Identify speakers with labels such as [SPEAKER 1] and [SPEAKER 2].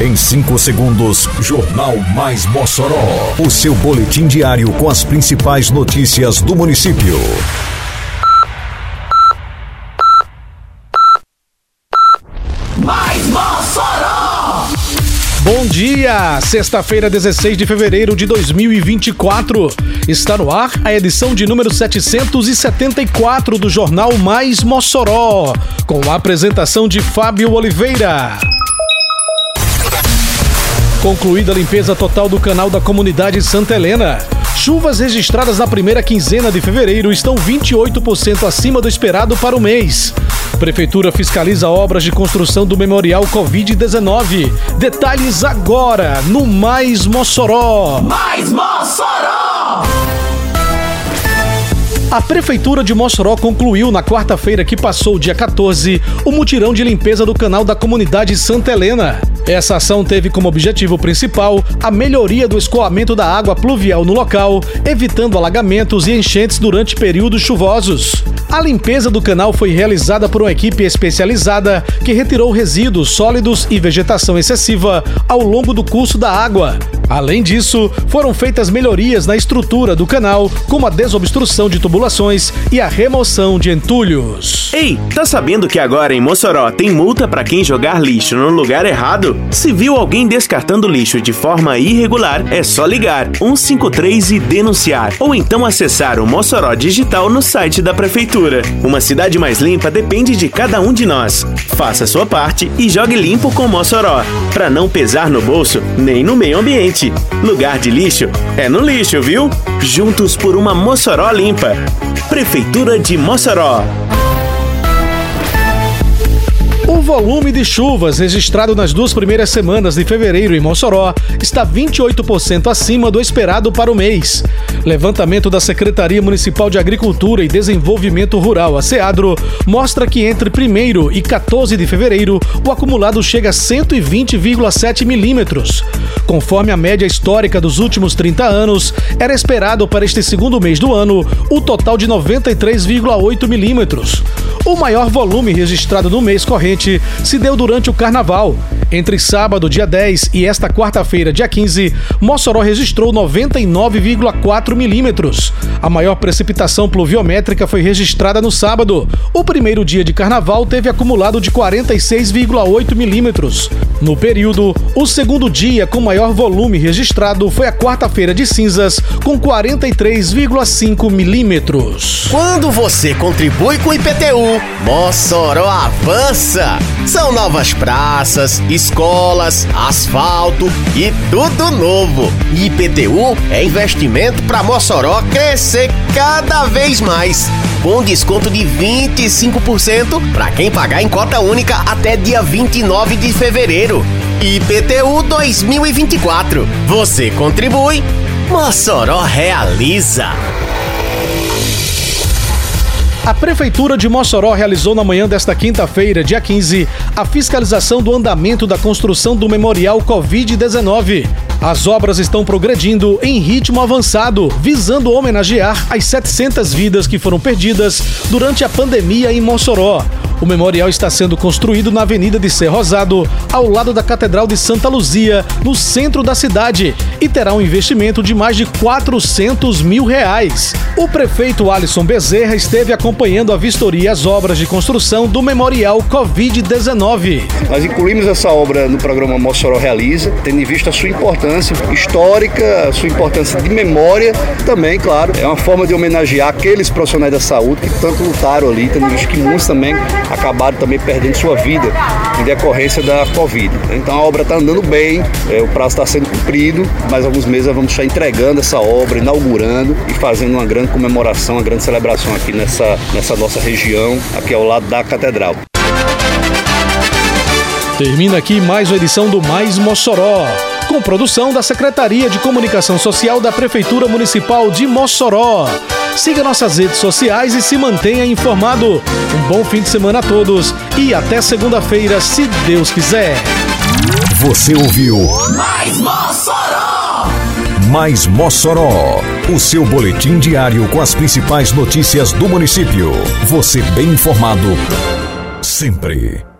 [SPEAKER 1] Em 5 segundos, Jornal Mais Mossoró. O seu boletim diário com as principais notícias do município.
[SPEAKER 2] Mais Mossoró!
[SPEAKER 3] Bom dia! Sexta-feira, 16 de fevereiro de 2024. Está no ar a edição de número 774 do Jornal Mais Mossoró, com a apresentação de Fábio Oliveira. Concluída a limpeza total do canal da comunidade Santa Helena. Chuvas registradas na primeira quinzena de fevereiro estão 28% acima do esperado para o mês. Prefeitura fiscaliza obras de construção do Memorial Covid-19. Detalhes agora no Mais Mossoró.
[SPEAKER 2] Mais Mossoró!
[SPEAKER 3] A Prefeitura de Mossoró concluiu na quarta-feira que passou, dia 14, o mutirão de limpeza do canal da comunidade Santa Helena. Essa ação teve como objetivo principal a melhoria do escoamento da água pluvial no local, evitando alagamentos e enchentes durante períodos chuvosos. A limpeza do canal foi realizada por uma equipe especializada que retirou resíduos sólidos e vegetação excessiva ao longo do curso da água. Além disso, foram feitas melhorias na estrutura do canal, como a desobstrução de tubulações e a remoção de entulhos.
[SPEAKER 4] Ei, tá sabendo que agora em Mossoró tem multa para quem jogar lixo no lugar errado? Se viu alguém descartando lixo de forma irregular, é só ligar 153 e denunciar, ou então acessar o Mossoró Digital no site da prefeitura. Uma cidade mais limpa depende de cada um de nós. Faça sua parte e jogue limpo com Mossoró, para não pesar no bolso nem no meio ambiente. Lugar de lixo é no lixo, viu? Juntos por uma Mossoró limpa. Prefeitura de Mossoró.
[SPEAKER 3] O volume de chuvas registrado nas duas primeiras semanas de fevereiro em Mossoró está 28% acima do esperado para o mês. Levantamento da Secretaria Municipal de Agricultura e Desenvolvimento Rural, a SEADRO, mostra que entre 1 e 14 de fevereiro o acumulado chega a 120,7 milímetros. Conforme a média histórica dos últimos 30 anos, era esperado para este segundo mês do ano o total de 93,8 milímetros. O maior volume registrado no mês corrente se deu durante o carnaval. Entre sábado, dia 10 e esta quarta-feira, dia 15, Mossoró registrou 99,4 milímetros. A maior precipitação pluviométrica foi registrada no sábado. O primeiro dia de carnaval teve acumulado de 46,8 milímetros. No período, o segundo dia com maior volume registrado foi a quarta-feira de cinzas, com 43,5 milímetros.
[SPEAKER 5] Quando você contribui com o IPTU, Mossoró avança! São novas praças, escolas, asfalto e tudo novo. IPTU é investimento para Mossoró crescer cada vez mais. Com desconto de 25% para quem pagar em cota única até dia 29 de fevereiro. IPTU 2024. Você contribui, Mossoró realiza.
[SPEAKER 3] A Prefeitura de Mossoró realizou na manhã desta quinta-feira, dia 15, a fiscalização do andamento da construção do Memorial Covid-19. As obras estão progredindo em ritmo avançado, visando homenagear as 700 vidas que foram perdidas durante a pandemia em Mossoró. O memorial está sendo construído na Avenida de Ser Rosado, ao lado da Catedral de Santa Luzia, no centro da cidade, e terá um investimento de mais de 400 mil reais. O prefeito Alisson Bezerra esteve acompanhando a vistoria as obras de construção do memorial Covid-19.
[SPEAKER 6] Nós incluímos essa obra no programa Mossoró Realiza, tendo em vista a sua importância histórica, a sua importância de memória, também, claro, é uma forma de homenagear aqueles profissionais da saúde que tanto lutaram ali, tendo em vista que muitos também acabaram também perdendo sua vida em decorrência da Covid. Então a obra está andando bem, é, o prazo está sendo cumprido, mais alguns meses nós vamos estar entregando essa obra, inaugurando e fazendo uma grande comemoração, uma grande celebração aqui nessa, nessa nossa região, aqui ao lado da Catedral.
[SPEAKER 3] Termina aqui mais uma edição do Mais Mossoró, com produção da Secretaria de Comunicação Social da Prefeitura Municipal de Mossoró. Siga nossas redes sociais e se mantenha informado. Um bom fim de semana a todos e até segunda-feira, se Deus quiser.
[SPEAKER 1] Você ouviu
[SPEAKER 2] Mais Mossoró!
[SPEAKER 1] Mais Mossoró, o seu boletim diário com as principais notícias do município. Você bem informado sempre.